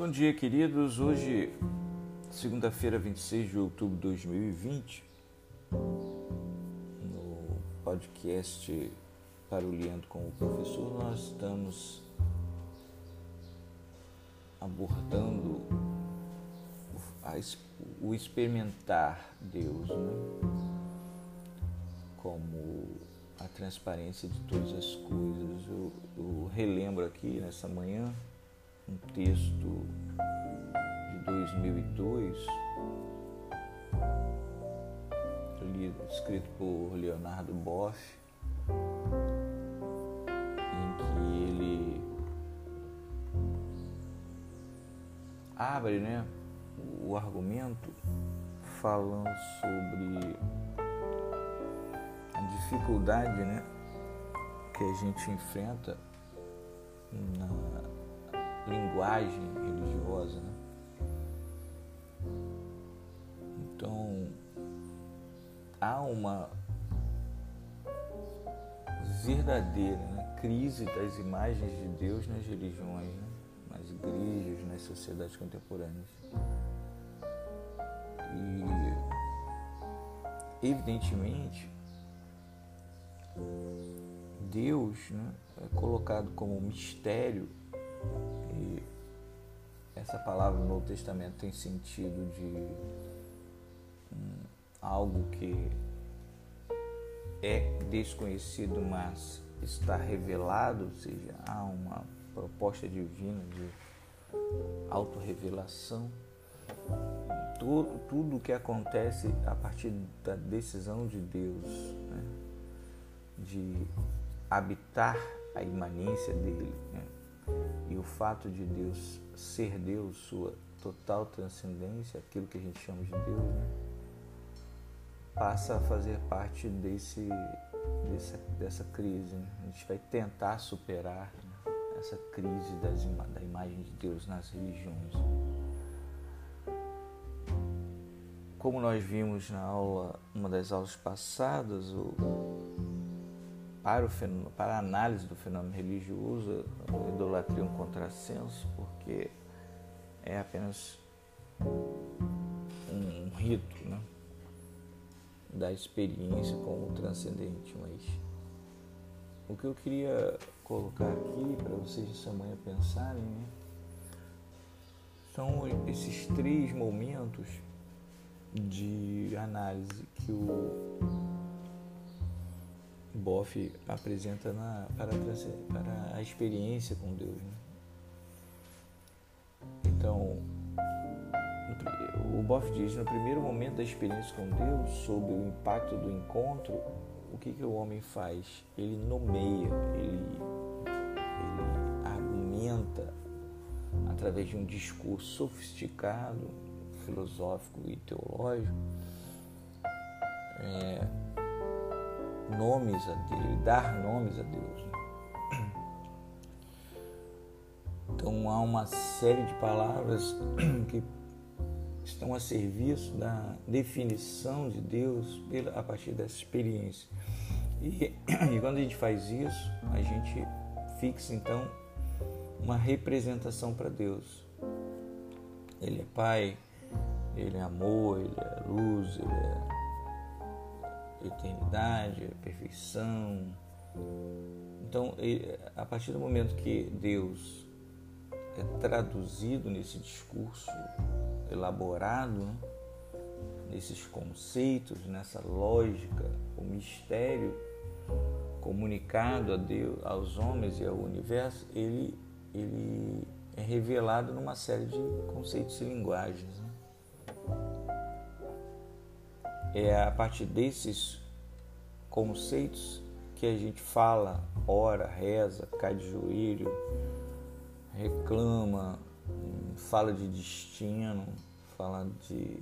Bom dia, queridos. Hoje, segunda-feira, 26 de outubro de 2020, no podcast Parulhando com o Professor, nós estamos abordando o experimentar Deus, né? como a transparência de todas as coisas. Eu, eu relembro aqui nessa manhã um texto de 2002, escrito por Leonardo Boff, em que ele abre né, o argumento falando sobre a dificuldade né, que a gente enfrenta na, linguagem religiosa. Né? Então, há uma verdadeira né, crise das imagens de Deus nas religiões, né? nas igrejas, nas sociedades contemporâneas. E, evidentemente, Deus né, é colocado como mistério e essa palavra no Novo Testamento tem sentido de hum, algo que é desconhecido, mas está revelado, ou seja, há uma proposta divina de autorrevelação. Tudo, tudo o que acontece a partir da decisão de Deus né, de habitar a imanência dele, né, e o fato de Deus ser Deus, sua total transcendência, aquilo que a gente chama de Deus, né? passa a fazer parte desse, dessa, dessa crise. Né? A gente vai tentar superar né? essa crise das, da imagem de Deus nas religiões. Como nós vimos na aula, uma das aulas passadas, o, para, fenômeno, para a análise do fenômeno religioso, a idolatria é um contrassenso, porque é apenas um, um rito né, da experiência com o transcendente. Mas o que eu queria colocar aqui para vocês essa manhã pensarem né, são esses três momentos de análise que o Boff apresenta na, para, para a experiência com Deus. Né? Então, o Boff diz: no primeiro momento da experiência com Deus, sob o impacto do encontro, o que, que o homem faz? Ele nomeia, ele, ele argumenta através de um discurso sofisticado, filosófico e teológico. É, nomes a Deus, dar nomes a Deus. Né? Então há uma série de palavras que estão a serviço da definição de Deus a partir dessa experiência. E, e quando a gente faz isso, a gente fixa então uma representação para Deus. Ele é Pai, Ele é amor, Ele é luz, Ele é eternidade, perfeição. Então, a partir do momento que Deus é traduzido nesse discurso elaborado, nesses conceitos, nessa lógica, o mistério comunicado a Deus, aos homens e ao universo, ele, ele é revelado numa série de conceitos e linguagens. Né? É a partir desses conceitos que a gente fala, ora, reza, cai de joelho, reclama, fala de destino, fala de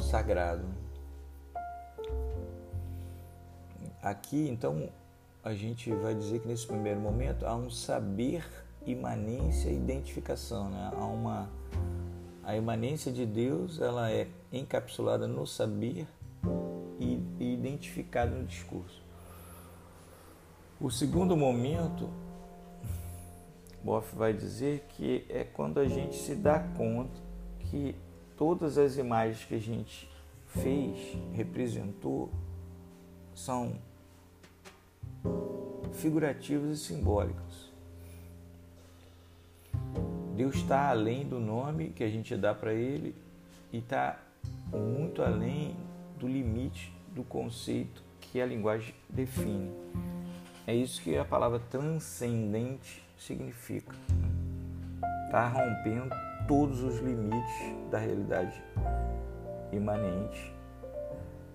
sagrado. Aqui, então, a gente vai dizer que nesse primeiro momento há um saber, imanência e identificação, né? há uma a imanência de Deus ela é encapsulada no saber e, identificada no discurso. O segundo momento Boff vai dizer que é quando a gente se dá conta que todas as imagens que a gente fez, representou, são figurativas e simbólicas. Deus está além do nome que a gente dá para Ele e está muito além do limite do conceito que a linguagem define. É isso que a palavra transcendente significa. Está rompendo todos os limites da realidade imanente.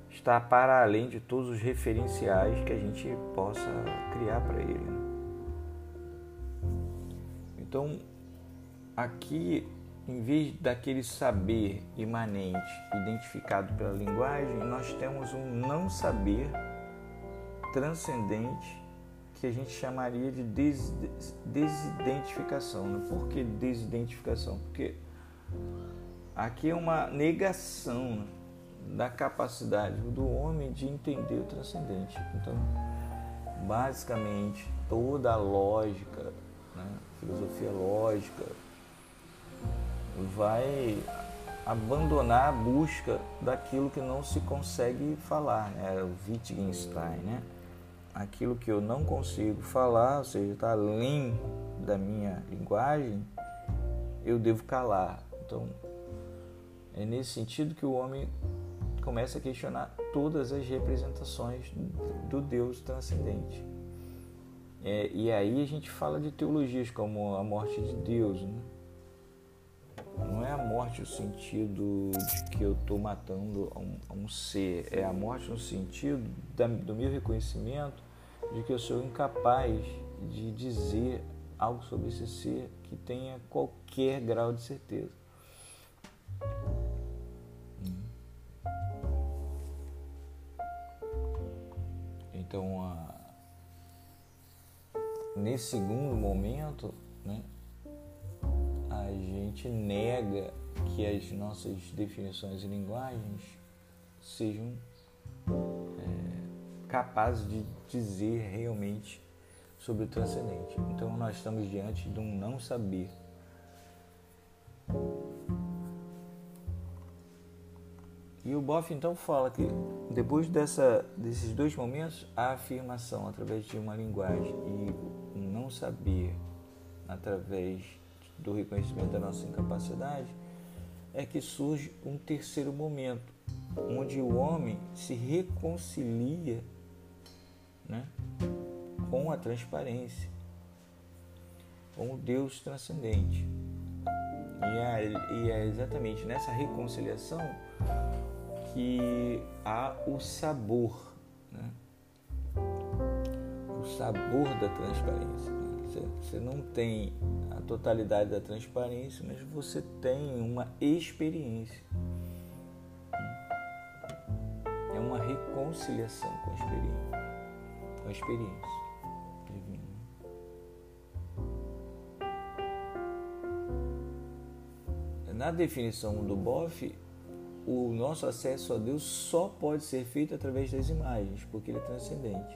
Está para além de todos os referenciais que a gente possa criar para ele. Então, aqui, em vez daquele saber imanente identificado pela linguagem, nós temos um não saber transcendente que a gente chamaria de des, desidentificação. Né? Por que desidentificação? Porque aqui é uma negação né, da capacidade do homem de entender o transcendente. Então, basicamente, toda a lógica, né, filosofia lógica, vai abandonar a busca daquilo que não se consegue falar, né? o Wittgenstein, né? aquilo que eu não consigo falar, ou seja, está além da minha linguagem, eu devo calar. Então, é nesse sentido que o homem começa a questionar todas as representações do Deus transcendente. É, e aí a gente fala de teologias como a morte de Deus. Né? Não é a morte no sentido de que eu estou matando um, um, ser, é a morte no sentido da, do meu reconhecimento de que eu sou incapaz de dizer algo sobre esse ser que tenha qualquer grau de certeza. Então, a, nesse segundo momento, né, a gente nega que as nossas definições e linguagens sejam é, capazes de dizer realmente sobre o transcendente. Então nós estamos diante de um não saber. E o Boff então fala que depois dessa, desses dois momentos, a afirmação através de uma linguagem e um não saber através do reconhecimento da nossa incapacidade, é que surge um terceiro momento, onde o homem se reconcilia né, com a transparência, com o Deus transcendente. E é, e é exatamente nessa reconciliação que há o sabor, né? o sabor da transparência. Você não tem a totalidade da transparência, mas você tem uma experiência. É uma reconciliação com a experiência. Com a experiência. Na definição do Boff, o nosso acesso a Deus só pode ser feito através das imagens, porque ele é transcendente.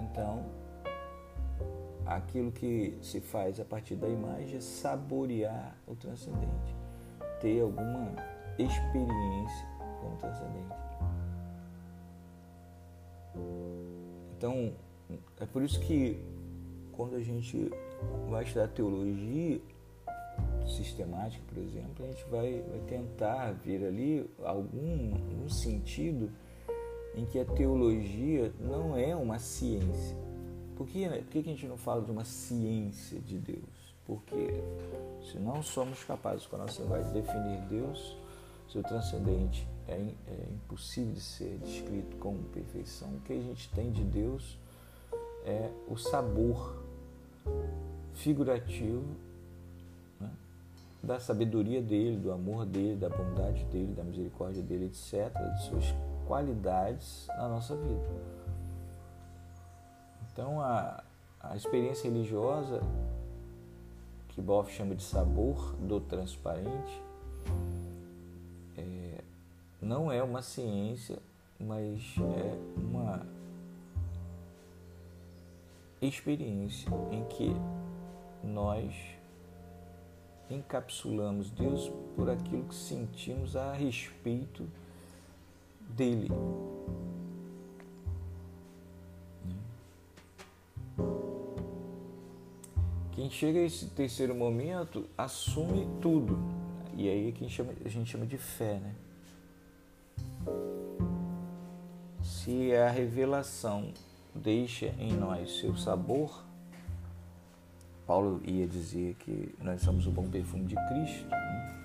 Então, aquilo que se faz a partir da imagem é saborear o transcendente, ter alguma experiência com o transcendente. Então, é por isso que quando a gente vai estudar teologia sistemática, por exemplo, a gente vai, vai tentar ver ali algum, algum sentido em que a teologia não é uma ciência por que, por que a gente não fala de uma ciência de Deus? Porque se não somos capazes com a nossa de definir Deus, seu transcendente é, é impossível de ser descrito como perfeição. O que a gente tem de Deus é o sabor figurativo né, da sabedoria dele, do amor dele, da bondade dele, da misericórdia dele, etc., de suas qualidades na nossa vida. Então, a, a experiência religiosa, que Boff chama de sabor do transparente, é, não é uma ciência, mas é uma experiência em que nós encapsulamos Deus por aquilo que sentimos a respeito dele. Quem chega a esse terceiro momento assume tudo. E aí é chama, a gente chama de fé, né? Se a revelação deixa em nós seu sabor, Paulo ia dizer que nós somos o bom perfume de Cristo. Né?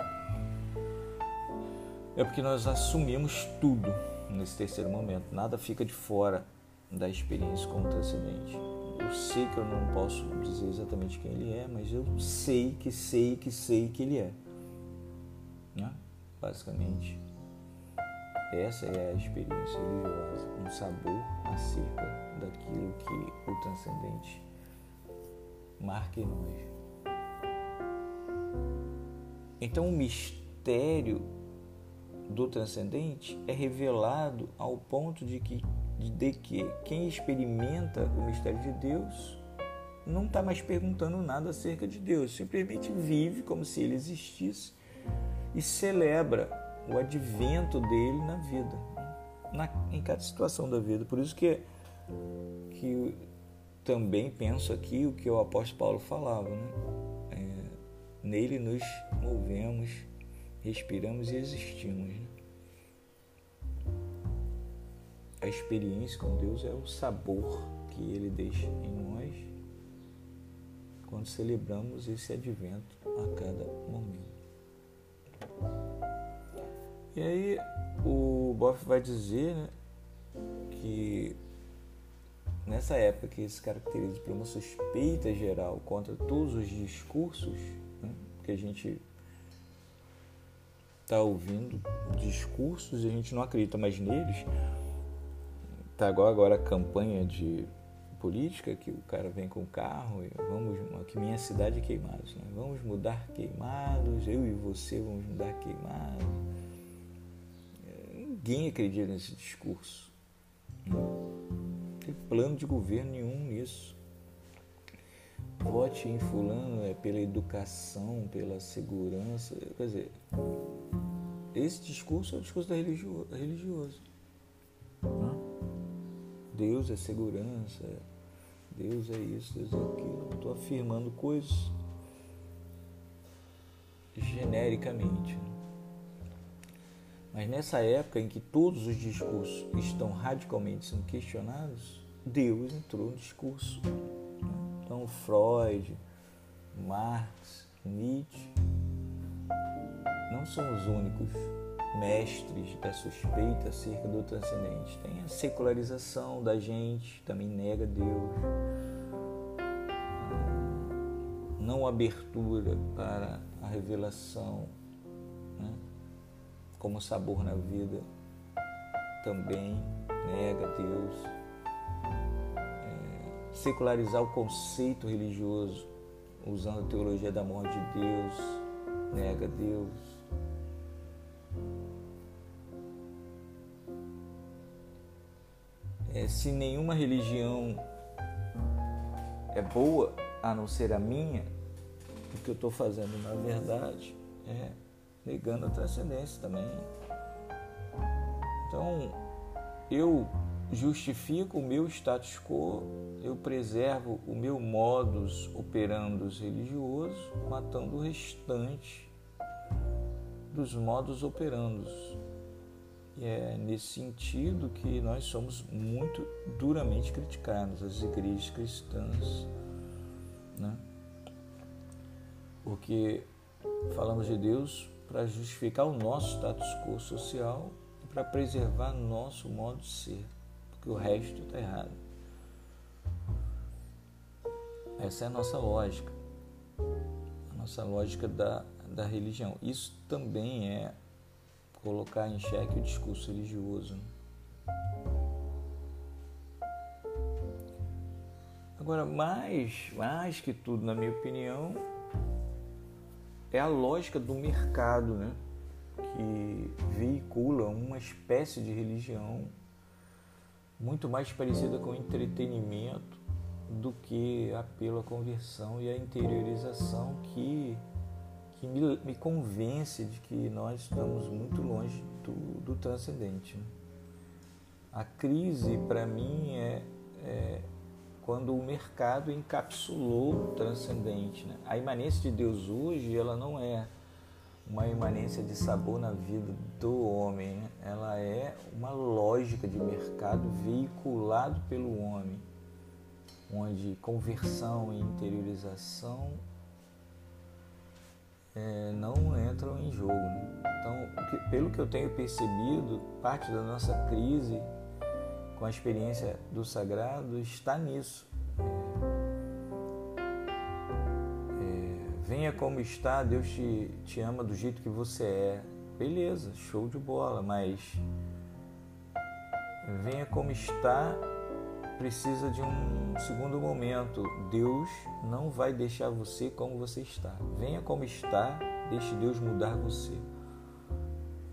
É porque nós assumimos tudo nesse terceiro momento. Nada fica de fora da experiência como transcendente. Eu sei que eu não posso dizer exatamente quem ele é, mas eu sei que sei que sei que ele é. Né? Basicamente, essa é a experiência religiosa, um sabor acerca daquilo que o transcendente marca em nós. Então, o mistério do transcendente é revelado ao ponto de que, de que quem experimenta o mistério de Deus não está mais perguntando nada acerca de Deus, simplesmente vive como se ele existisse e celebra o advento dele na vida, na, em cada situação da vida. Por isso que, que também penso aqui o que o apóstolo Paulo falava, né? É, nele nos movemos, respiramos e existimos. Né? A experiência com Deus é o sabor que ele deixa em nós quando celebramos esse advento a cada momento. E aí o Boff vai dizer né, que nessa época que se caracteriza por uma suspeita geral contra todos os discursos né, que a gente está ouvindo, discursos e a gente não acredita mais neles, tá igual agora a campanha de política que o cara vem com o carro e vamos que minha cidade é queimados, né? Vamos mudar queimados, eu e você vamos mudar queimados. Ninguém acredita nesse discurso. Não tem plano de governo nenhum nisso. Vote em fulano é pela educação, pela segurança. Quer dizer, esse discurso é o discurso da religioso. Deus é segurança, Deus é isso, Deus é aquilo. Estou afirmando coisas genericamente. Mas nessa época em que todos os discursos estão radicalmente sendo questionados, Deus entrou no discurso. Então, Freud, Marx, Nietzsche não são os únicos mestres da suspeita acerca do transcendente. Tem a secularização da gente, também nega Deus. Não abertura para a revelação né? como sabor na vida, também nega Deus. É, secularizar o conceito religioso usando a teologia da morte de Deus, nega Deus é, se nenhuma religião é boa a não ser a minha, o que eu estou fazendo na verdade é negando a transcendência também. Então, eu justifico o meu status quo, eu preservo o meu modus operandos religioso, matando o restante dos modos operandos e é nesse sentido que nós somos muito duramente criticados, as igrejas cristãs, né? Porque falamos de Deus para justificar o nosso status quo social e para preservar nosso modo de ser, porque o resto está errado. Essa é a nossa lógica, a nossa lógica da, da religião. Isso também é colocar em xeque o discurso religioso. Agora, mais, mais que tudo, na minha opinião, é a lógica do mercado, né? que veicula uma espécie de religião muito mais parecida com entretenimento do que apelo à conversão e à interiorização que, que me, me convence de que nós estamos muito longe do, do transcendente. A crise, para mim, é, é, quando o mercado encapsulou o transcendente. Né? A imanência de Deus hoje, ela não é uma imanência de sabor na vida do homem, né? ela é uma lógica de mercado veiculado pelo homem, onde conversão e interiorização é, não entram em jogo. Né? Então, pelo que eu tenho percebido, parte da nossa crise com a experiência do sagrado está nisso. É, venha como está, Deus te, te ama do jeito que você é. Beleza, show de bola, mas venha como está precisa de um segundo momento. Deus não vai deixar você como você está. Venha como está, deixe Deus mudar você.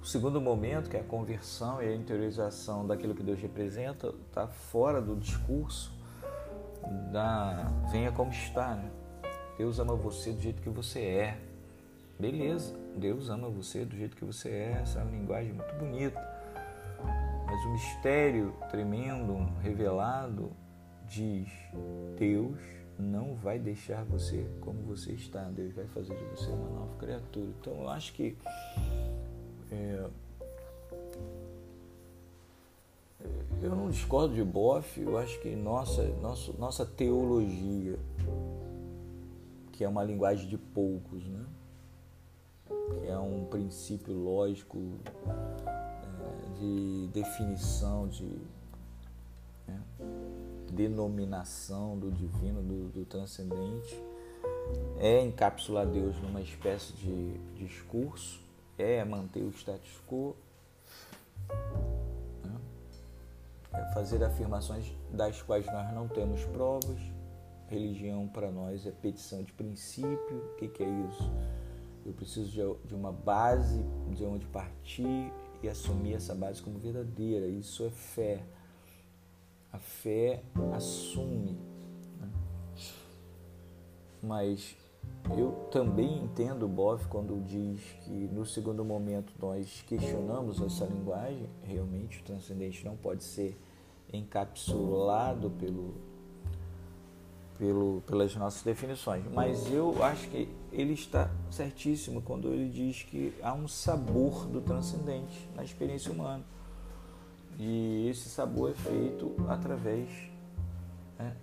O segundo momento, que é a conversão e a interiorização daquilo que Deus representa, está fora do discurso da venha como está. Né? Deus ama você do jeito que você é. Beleza, Deus ama você do jeito que você é. Essa é uma linguagem muito bonita. Mas o mistério tremendo, revelado, diz: Deus não vai deixar você como você está. Deus vai fazer de você uma nova criatura. Então eu acho que é, eu não discordo de Boff, eu acho que nossa, nossa, nossa teologia, que é uma linguagem de poucos, né? que é um princípio lógico é, de definição, de né? denominação do divino, do, do transcendente, é encapsular Deus numa espécie de discurso é manter o status quo, né? é fazer afirmações das quais nós não temos provas. Religião para nós é petição de princípio. O que, que é isso? Eu preciso de uma base de onde partir e assumir essa base como verdadeira. Isso é fé. A fé assume. Né? Mas eu também entendo o Boff quando diz que no segundo momento nós questionamos essa linguagem, realmente o transcendente não pode ser encapsulado pelo, pelo, pelas nossas definições, mas eu acho que ele está certíssimo quando ele diz que há um sabor do transcendente na experiência humana. E esse sabor é feito através né,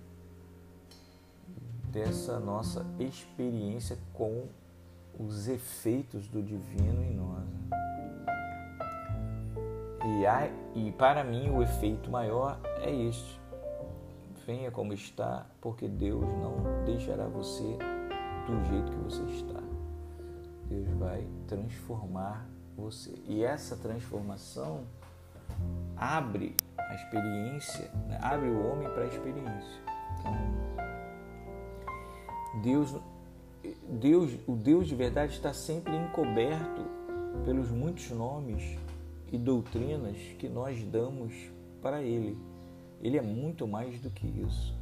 dessa nossa experiência com os efeitos do divino em nós. E, há, e para mim o efeito maior é este. Venha como está, porque Deus não deixará você do jeito que você está. Deus vai transformar você. E essa transformação abre a experiência, né? abre o homem para a experiência. Então, Deus, Deus, o Deus de verdade está sempre encoberto pelos muitos nomes e doutrinas que nós damos para Ele. Ele é muito mais do que isso.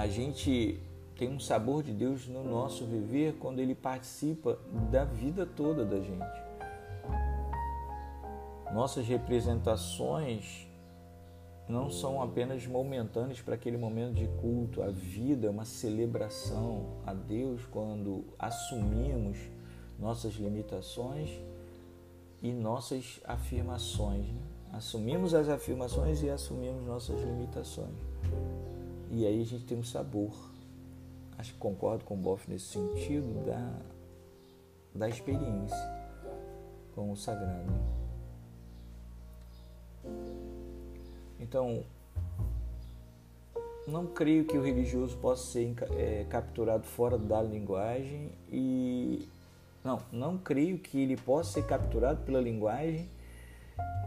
A gente tem um sabor de Deus no nosso viver quando Ele participa da vida toda da gente. Nossas representações não são apenas momentâneos para aquele momento de culto. A vida é uma celebração a Deus quando assumimos nossas limitações e nossas afirmações. Né? Assumimos as afirmações e assumimos nossas limitações. E aí a gente tem um sabor. Acho que concordo com o Boff nesse sentido da, da experiência com o sagrado. Então, não creio que o religioso possa ser é, capturado fora da linguagem e não, não creio que ele possa ser capturado pela linguagem.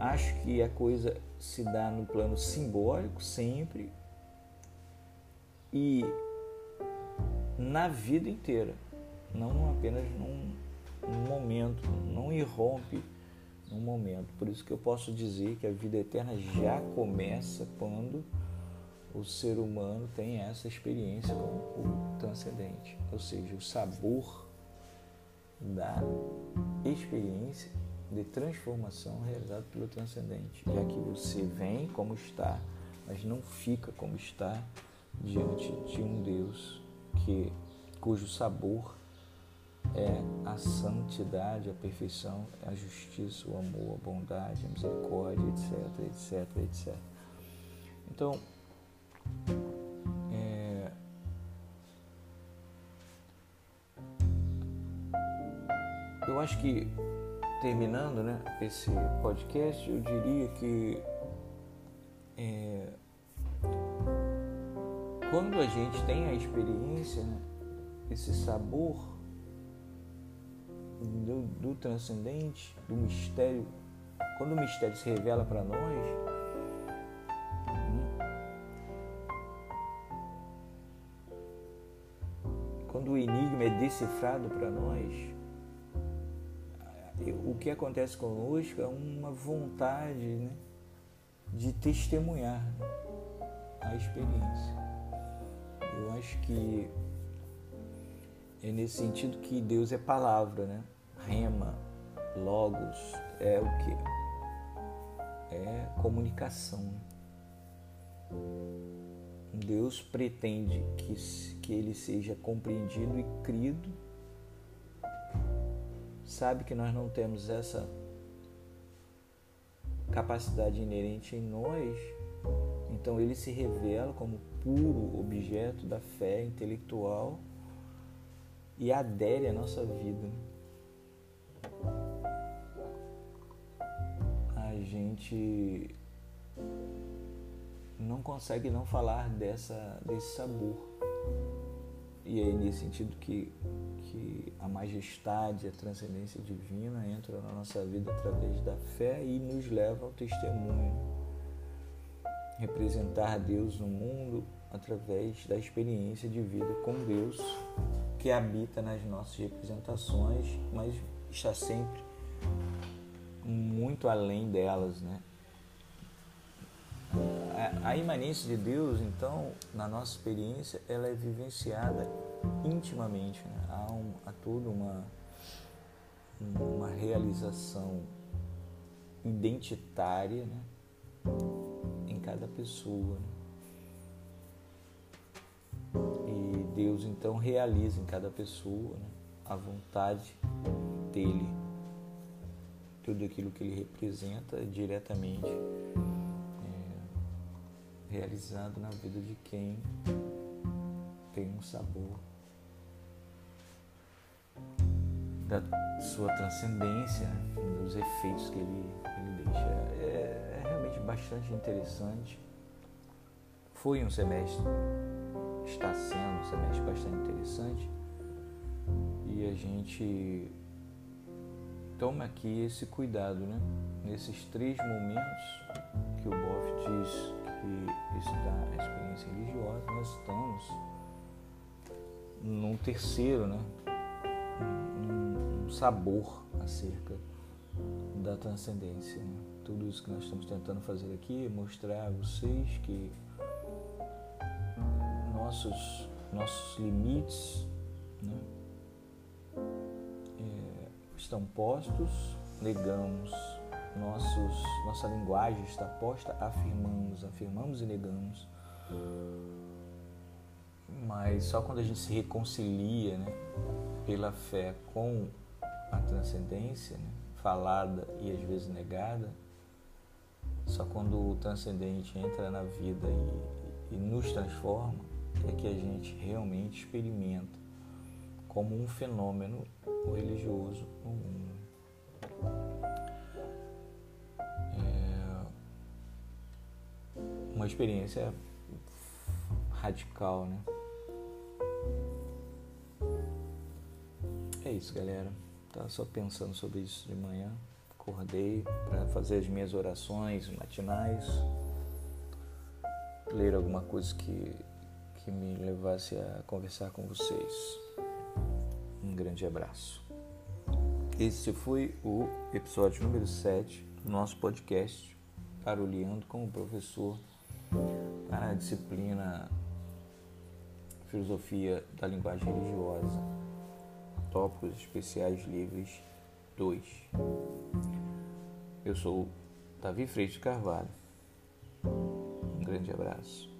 Acho que a coisa se dá no plano simbólico sempre e na vida inteira, não apenas num, num momento, não irrompe um momento. Por isso que eu posso dizer que a vida eterna já começa quando o ser humano tem essa experiência com o transcendente, ou seja, o sabor da experiência de transformação realizada pelo transcendente, já que você vem como está, mas não fica como está diante de um Deus que cujo sabor é a santidade, a perfeição, a justiça, o amor, a bondade, a misericórdia, etc, etc, etc. Então, é, eu acho que terminando né, esse podcast, eu diria que quando a gente tem a experiência, né, esse sabor do, do transcendente, do mistério, quando o mistério se revela para nós, hum, quando o enigma é decifrado para nós, o que acontece conosco é uma vontade né, de testemunhar né, a experiência. Acho que é nesse sentido que Deus é palavra, né? Rema, logos, é o que? É comunicação. Deus pretende que, que ele seja compreendido e crido. Sabe que nós não temos essa capacidade inerente em nós, então ele se revela como puro objeto da fé intelectual e adere à nossa vida. A gente não consegue não falar dessa, desse sabor. E é nesse sentido que, que a majestade, a transcendência divina entra na nossa vida através da fé e nos leva ao testemunho. Representar Deus no mundo através da experiência de vida com Deus que habita nas nossas representações, mas está sempre muito além delas, né? A imanência de Deus, então, na nossa experiência, ela é vivenciada intimamente. Né? Há, um, há toda uma, uma realização identitária né? Cada pessoa. Né? Deus então realiza em cada pessoa né, a vontade dele. Tudo aquilo que ele representa é diretamente é, realizado na vida de quem tem um sabor da sua transcendência, dos efeitos que ele, ele deixa. É, realmente bastante interessante. Foi um semestre está sendo um semestre bastante interessante e a gente toma aqui esse cuidado, né? Nesses três momentos que o Boff diz que está a experiência religiosa, nós estamos num terceiro, né? Um, um sabor acerca da transcendência. Né? Tudo isso que nós estamos tentando fazer aqui mostrar a vocês que nossos, nossos limites né, é, estão postos, negamos, nossos, nossa linguagem está posta, afirmamos, afirmamos e negamos. Mas só quando a gente se reconcilia né, pela fé com a transcendência, né, falada e às vezes negada, só quando o transcendente entra na vida e, e nos transforma, é que a gente realmente experimenta como um fenômeno religioso no mundo. É uma experiência radical, né? É isso, galera. Tava só pensando sobre isso de manhã. Acordei para fazer as minhas orações matinais, ler alguma coisa que que me levasse a conversar com vocês. Um grande abraço. Esse foi o episódio número 7 do nosso podcast Parolhando como professor para a disciplina Filosofia da Linguagem Religiosa, Tópicos Especiais Livres 2. Eu sou Davi Freire de Carvalho. Um grande abraço.